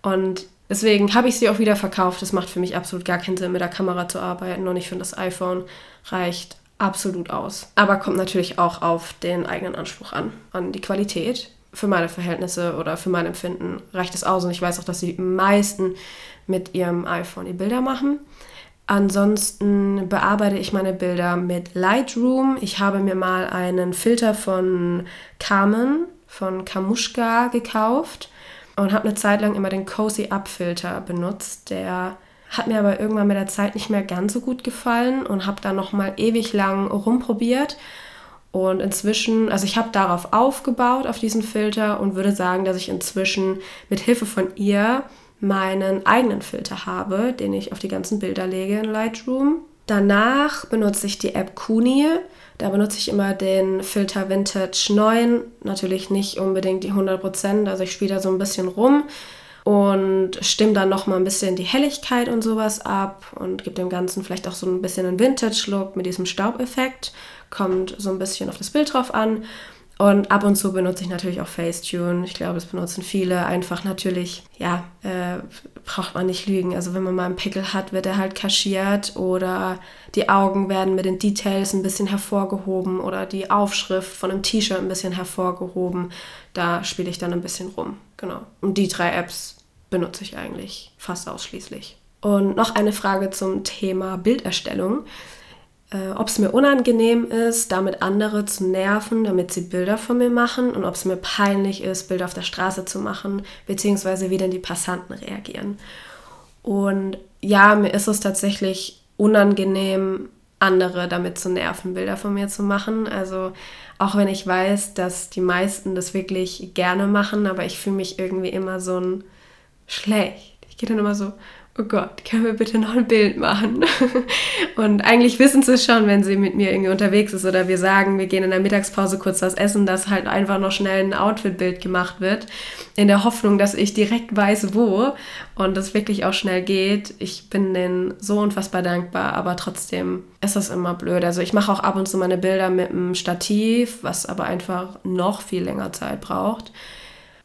Und Deswegen habe ich sie auch wieder verkauft. Das macht für mich absolut gar keinen Sinn, mit der Kamera zu arbeiten. Und ich finde, das iPhone reicht absolut aus. Aber kommt natürlich auch auf den eigenen Anspruch an, an die Qualität. Für meine Verhältnisse oder für mein Empfinden reicht es aus. Und ich weiß auch, dass die meisten mit ihrem iPhone die Bilder machen. Ansonsten bearbeite ich meine Bilder mit Lightroom. Ich habe mir mal einen Filter von Carmen, von Kamushka gekauft und habe eine Zeit lang immer den Cozy Up Filter benutzt. Der hat mir aber irgendwann mit der Zeit nicht mehr ganz so gut gefallen und habe da noch mal ewig lang rumprobiert. Und inzwischen, also ich habe darauf aufgebaut, auf diesen Filter und würde sagen, dass ich inzwischen mit Hilfe von ihr meinen eigenen Filter habe, den ich auf die ganzen Bilder lege in Lightroom. Danach benutze ich die App Kuni. Da benutze ich immer den Filter Vintage 9. Natürlich nicht unbedingt die 100%, also ich spiele da so ein bisschen rum und stimme dann nochmal ein bisschen die Helligkeit und sowas ab und gebe dem Ganzen vielleicht auch so ein bisschen einen Vintage-Look mit diesem Staubeffekt. Kommt so ein bisschen auf das Bild drauf an. Und ab und zu benutze ich natürlich auch Facetune. Ich glaube, das benutzen viele. Einfach natürlich, ja, äh, braucht man nicht lügen. Also wenn man mal einen Pickel hat, wird er halt kaschiert oder die Augen werden mit den Details ein bisschen hervorgehoben oder die Aufschrift von einem T-Shirt ein bisschen hervorgehoben. Da spiele ich dann ein bisschen rum. Genau. Und die drei Apps benutze ich eigentlich fast ausschließlich. Und noch eine Frage zum Thema Bilderstellung äh, ob es mir unangenehm ist, damit andere zu nerven, damit sie Bilder von mir machen und ob es mir peinlich ist, Bilder auf der Straße zu machen, beziehungsweise wie denn die Passanten reagieren. Und ja, mir ist es tatsächlich unangenehm, andere damit zu nerven, Bilder von mir zu machen. Also auch wenn ich weiß, dass die meisten das wirklich gerne machen, aber ich fühle mich irgendwie immer so ein schlecht. Ich gehe dann immer so, oh Gott, können wir bitte noch ein Bild machen? (laughs) Und eigentlich wissen sie es schon, wenn sie mit mir irgendwie unterwegs ist oder wir sagen, wir gehen in der Mittagspause kurz was essen, dass halt einfach noch schnell ein Outfit-Bild gemacht wird, in der Hoffnung, dass ich direkt weiß, wo und das wirklich auch schnell geht. Ich bin denen so unfassbar dankbar, aber trotzdem ist das immer blöd. Also ich mache auch ab und zu meine Bilder mit einem Stativ, was aber einfach noch viel länger Zeit braucht.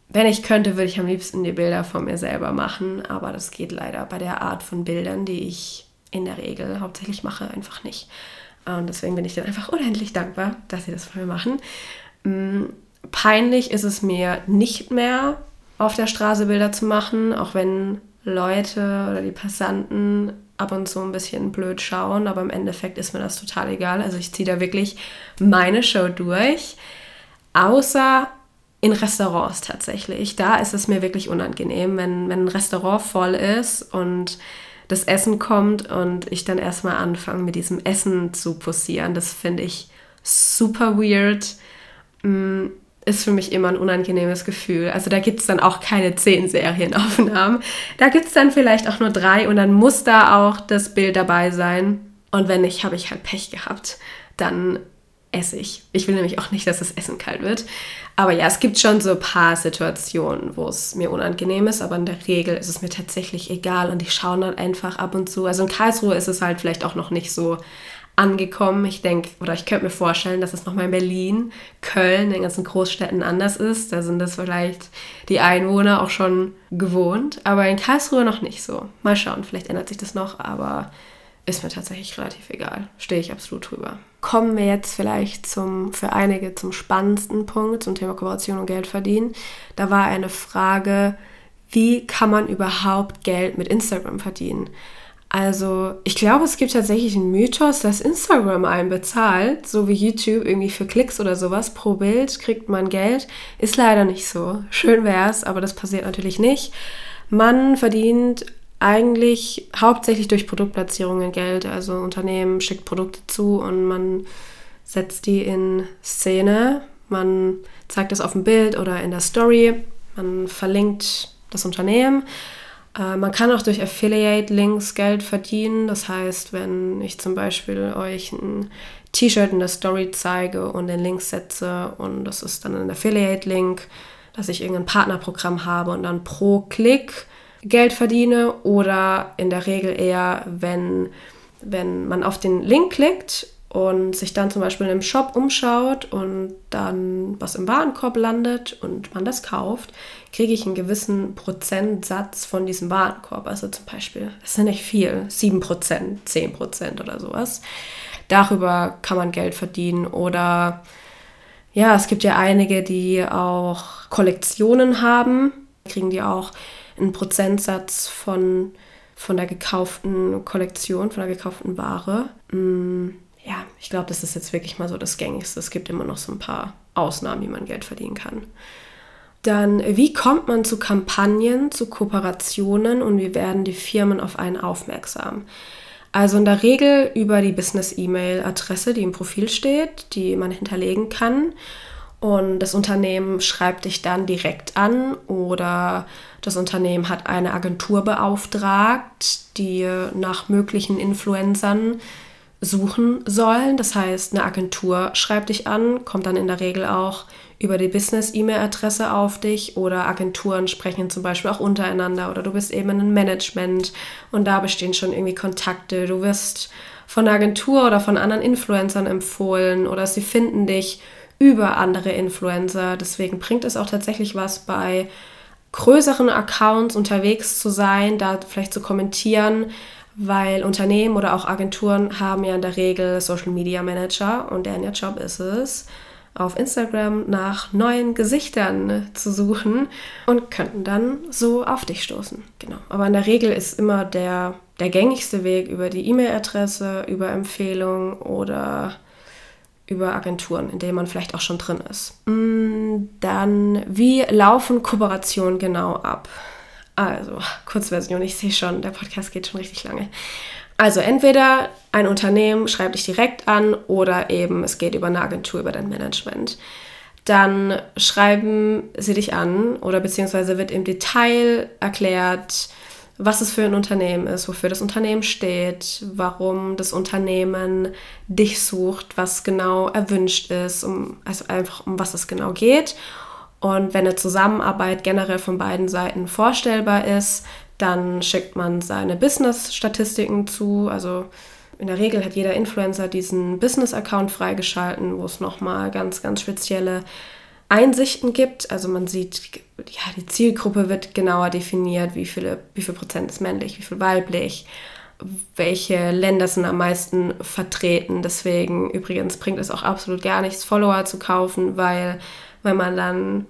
Wenn ich könnte, würde ich am liebsten die Bilder von mir selber machen, aber das geht leider bei der Art von Bildern, die ich in der Regel hauptsächlich mache, einfach nicht. Und deswegen bin ich dann einfach unendlich dankbar, dass sie das von mir machen. Mm, peinlich ist es mir nicht mehr, auf der Straße Bilder zu machen, auch wenn Leute oder die Passanten ab und zu ein bisschen blöd schauen, aber im Endeffekt ist mir das total egal. Also ich ziehe da wirklich meine Show durch. Außer in Restaurants tatsächlich. Da ist es mir wirklich unangenehm, wenn, wenn ein Restaurant voll ist und das Essen kommt und ich dann erstmal anfange, mit diesem Essen zu posieren. Das finde ich super weird. Mm, ist für mich immer ein unangenehmes Gefühl. Also da gibt es dann auch keine zehn Serienaufnahmen. Da gibt es dann vielleicht auch nur drei und dann muss da auch das Bild dabei sein. Und wenn nicht, habe ich halt Pech gehabt. Dann esse ich. Will nämlich auch nicht, dass das Essen kalt wird. Aber ja, es gibt schon so ein paar Situationen, wo es mir unangenehm ist, aber in der Regel ist es mir tatsächlich egal und ich schaue dann einfach ab und zu. Also in Karlsruhe ist es halt vielleicht auch noch nicht so angekommen. Ich denke, oder ich könnte mir vorstellen, dass es nochmal in Berlin, Köln, den ganzen Großstädten anders ist. Da sind das vielleicht die Einwohner auch schon gewohnt, aber in Karlsruhe noch nicht so. Mal schauen, vielleicht ändert sich das noch, aber ist mir tatsächlich relativ egal. Stehe ich absolut drüber. Kommen wir jetzt vielleicht zum, für einige zum spannendsten Punkt, zum Thema Kooperation und Geld verdienen. Da war eine Frage, wie kann man überhaupt Geld mit Instagram verdienen? Also, ich glaube, es gibt tatsächlich einen Mythos, dass Instagram einen bezahlt, so wie YouTube irgendwie für Klicks oder sowas. Pro Bild kriegt man Geld. Ist leider nicht so. Schön wäre es, aber das passiert natürlich nicht. Man verdient eigentlich hauptsächlich durch Produktplatzierungen Geld. Also Unternehmen schickt Produkte zu und man setzt die in Szene. Man zeigt es auf dem Bild oder in der Story. Man verlinkt das Unternehmen. Äh, man kann auch durch Affiliate-Links Geld verdienen. Das heißt, wenn ich zum Beispiel euch ein T-Shirt in der Story zeige und den Link setze und das ist dann ein Affiliate-Link, dass ich irgendein Partnerprogramm habe und dann pro Klick Geld verdiene oder in der Regel eher, wenn, wenn man auf den Link klickt und sich dann zum Beispiel im Shop umschaut und dann was im Warenkorb landet und man das kauft, kriege ich einen gewissen Prozentsatz von diesem Warenkorb. Also zum Beispiel, das ist ja nicht viel, 7%, 10% oder sowas. Darüber kann man Geld verdienen oder ja, es gibt ja einige, die auch Kollektionen haben, kriegen die auch einen Prozentsatz von, von der gekauften Kollektion, von der gekauften Ware. Mm, ja, ich glaube, das ist jetzt wirklich mal so das Gängigste. Es gibt immer noch so ein paar Ausnahmen, wie man Geld verdienen kann. Dann, wie kommt man zu Kampagnen, zu Kooperationen und wie werden die Firmen auf einen aufmerksam? Also in der Regel über die Business-E-Mail-Adresse, die im Profil steht, die man hinterlegen kann. Und das Unternehmen schreibt dich dann direkt an oder das Unternehmen hat eine Agentur beauftragt, die nach möglichen Influencern suchen sollen. Das heißt, eine Agentur schreibt dich an, kommt dann in der Regel auch über die Business-E-Mail-Adresse auf dich oder Agenturen sprechen zum Beispiel auch untereinander oder du bist eben in einem Management und da bestehen schon irgendwie Kontakte. Du wirst von der Agentur oder von anderen Influencern empfohlen oder sie finden dich über andere Influencer. Deswegen bringt es auch tatsächlich was bei größeren Accounts unterwegs zu sein, da vielleicht zu kommentieren, weil Unternehmen oder auch Agenturen haben ja in der Regel Social Media Manager und deren Job ist es, auf Instagram nach neuen Gesichtern zu suchen und könnten dann so auf dich stoßen. Genau. Aber in der Regel ist immer der, der gängigste Weg über die E-Mail-Adresse, über Empfehlung oder über Agenturen, in denen man vielleicht auch schon drin ist. Mm, dann, wie laufen Kooperationen genau ab? Also, Kurzversion, ich sehe schon, der Podcast geht schon richtig lange. Also entweder ein Unternehmen schreibt dich direkt an oder eben es geht über eine Agentur, über dein Management. Dann schreiben sie dich an oder beziehungsweise wird im Detail erklärt, was es für ein Unternehmen ist, wofür das Unternehmen steht, warum das Unternehmen dich sucht, was genau erwünscht ist, um, also einfach um was es genau geht. Und wenn eine Zusammenarbeit generell von beiden Seiten vorstellbar ist, dann schickt man seine Business-Statistiken zu. Also in der Regel hat jeder Influencer diesen Business-Account freigeschalten, wo es nochmal ganz, ganz spezielle Einsichten gibt. Also man sieht, ja, die Zielgruppe wird genauer definiert, wie, viele, wie viel Prozent ist männlich, wie viel weiblich, welche Länder sind am meisten vertreten. Deswegen übrigens bringt es auch absolut gar nichts, Follower zu kaufen, weil wenn man dann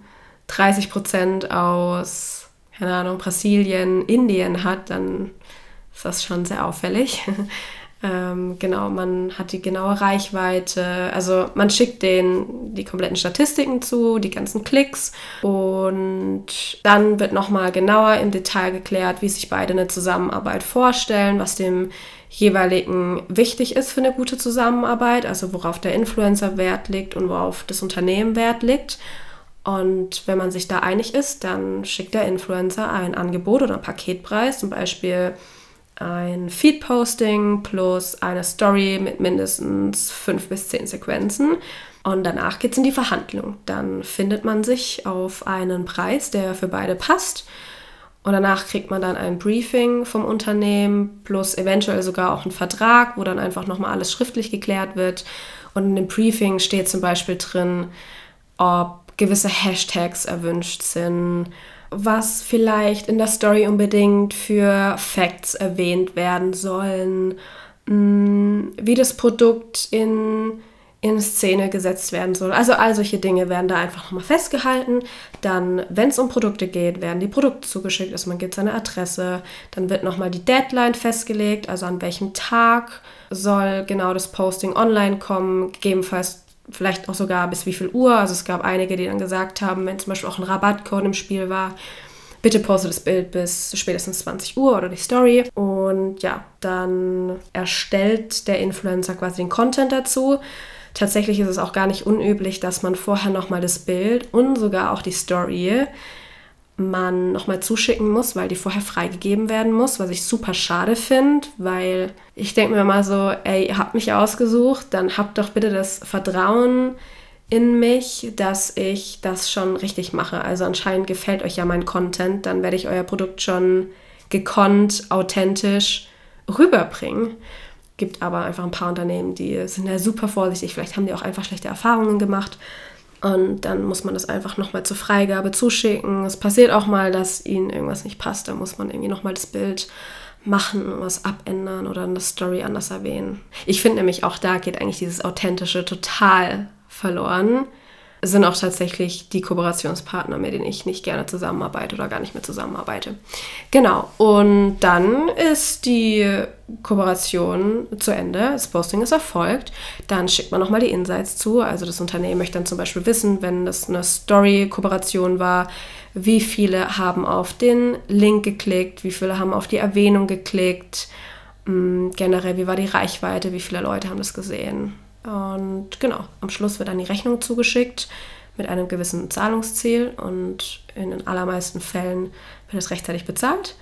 30 Prozent aus keine Ahnung, Brasilien, Indien hat, dann ist das schon sehr auffällig. Ähm, genau, man hat die genaue Reichweite. Also man schickt denen die kompletten Statistiken zu, die ganzen Klicks und dann wird nochmal genauer im Detail geklärt, wie sich beide eine Zusammenarbeit vorstellen, was dem jeweiligen wichtig ist für eine gute Zusammenarbeit, also worauf der Influencer Wert legt und worauf das Unternehmen Wert legt. Und wenn man sich da einig ist, dann schickt der Influencer ein Angebot oder einen Paketpreis, zum Beispiel ein Feed-Posting plus eine Story mit mindestens fünf bis zehn Sequenzen. Und danach geht es in die Verhandlung. Dann findet man sich auf einen Preis, der für beide passt. Und danach kriegt man dann ein Briefing vom Unternehmen plus eventuell sogar auch einen Vertrag, wo dann einfach nochmal alles schriftlich geklärt wird. Und in dem Briefing steht zum Beispiel drin, ob gewisse Hashtags erwünscht sind, was vielleicht in der Story unbedingt für Facts erwähnt werden sollen, mm, wie das Produkt in, in Szene gesetzt werden soll. Also all solche Dinge werden da einfach nochmal festgehalten. Dann, wenn es um Produkte geht, werden die Produkte zugeschickt, also man gibt seine Adresse, dann wird nochmal die Deadline festgelegt, also an welchem Tag soll genau das Posting online kommen, gegebenenfalls vielleicht auch sogar bis wie viel Uhr. Also es gab einige, die dann gesagt haben, wenn zum Beispiel auch ein Rabattcode im Spiel war, bitte poste das Bild bis spätestens 20 Uhr oder die Story. Und ja, dann erstellt der Influencer quasi den Content dazu. Tatsächlich ist es auch gar nicht unüblich, dass man vorher nochmal das Bild und sogar auch die Story man nochmal zuschicken muss, weil die vorher freigegeben werden muss, was ich super schade finde, weil ich denke mir mal so, ey, ihr habt mich ausgesucht, dann habt doch bitte das Vertrauen in mich, dass ich das schon richtig mache. Also anscheinend gefällt euch ja mein Content, dann werde ich euer Produkt schon gekonnt, authentisch rüberbringen. Gibt aber einfach ein paar Unternehmen, die sind ja super vorsichtig, vielleicht haben die auch einfach schlechte Erfahrungen gemacht und dann muss man das einfach nochmal zur Freigabe zuschicken. Es passiert auch mal, dass ihnen irgendwas nicht passt. Da muss man irgendwie nochmal das Bild machen, was abändern oder eine Story anders erwähnen. Ich finde nämlich auch da geht eigentlich dieses Authentische total verloren sind auch tatsächlich die Kooperationspartner, mit denen ich nicht gerne zusammenarbeite oder gar nicht mehr zusammenarbeite. Genau, und dann ist die Kooperation zu Ende, das Posting ist erfolgt, dann schickt man nochmal die Insights zu. Also das Unternehmen möchte dann zum Beispiel wissen, wenn das eine Story-Kooperation war, wie viele haben auf den Link geklickt, wie viele haben auf die Erwähnung geklickt, mm, generell, wie war die Reichweite, wie viele Leute haben das gesehen. Und genau, am Schluss wird dann die Rechnung zugeschickt mit einem gewissen Zahlungsziel und in den allermeisten Fällen wird es rechtzeitig bezahlt.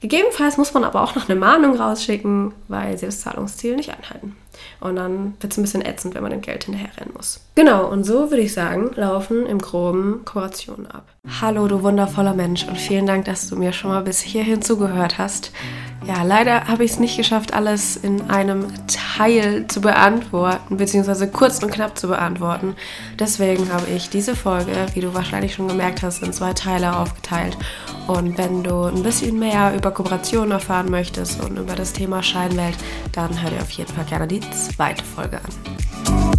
Gegebenenfalls muss man aber auch noch eine Mahnung rausschicken, weil sie das Zahlungsziel nicht einhalten. Und dann wird es ein bisschen ätzend, wenn man dem Geld hinterherrennen muss. Genau, und so würde ich sagen, laufen im Groben Kooperationen ab. Hallo, du wundervoller Mensch, und vielen Dank, dass du mir schon mal bis hierhin zugehört hast. Ja, leider habe ich es nicht geschafft, alles in einem Teil zu beantworten, beziehungsweise kurz und knapp zu beantworten. Deswegen habe ich diese Folge, wie du wahrscheinlich schon gemerkt hast, in zwei Teile aufgeteilt. Und wenn du ein bisschen mehr über Kooperationen erfahren möchtest und über das Thema Scheinwelt, dann hör dir auf jeden Fall gerne die zweite Folge an.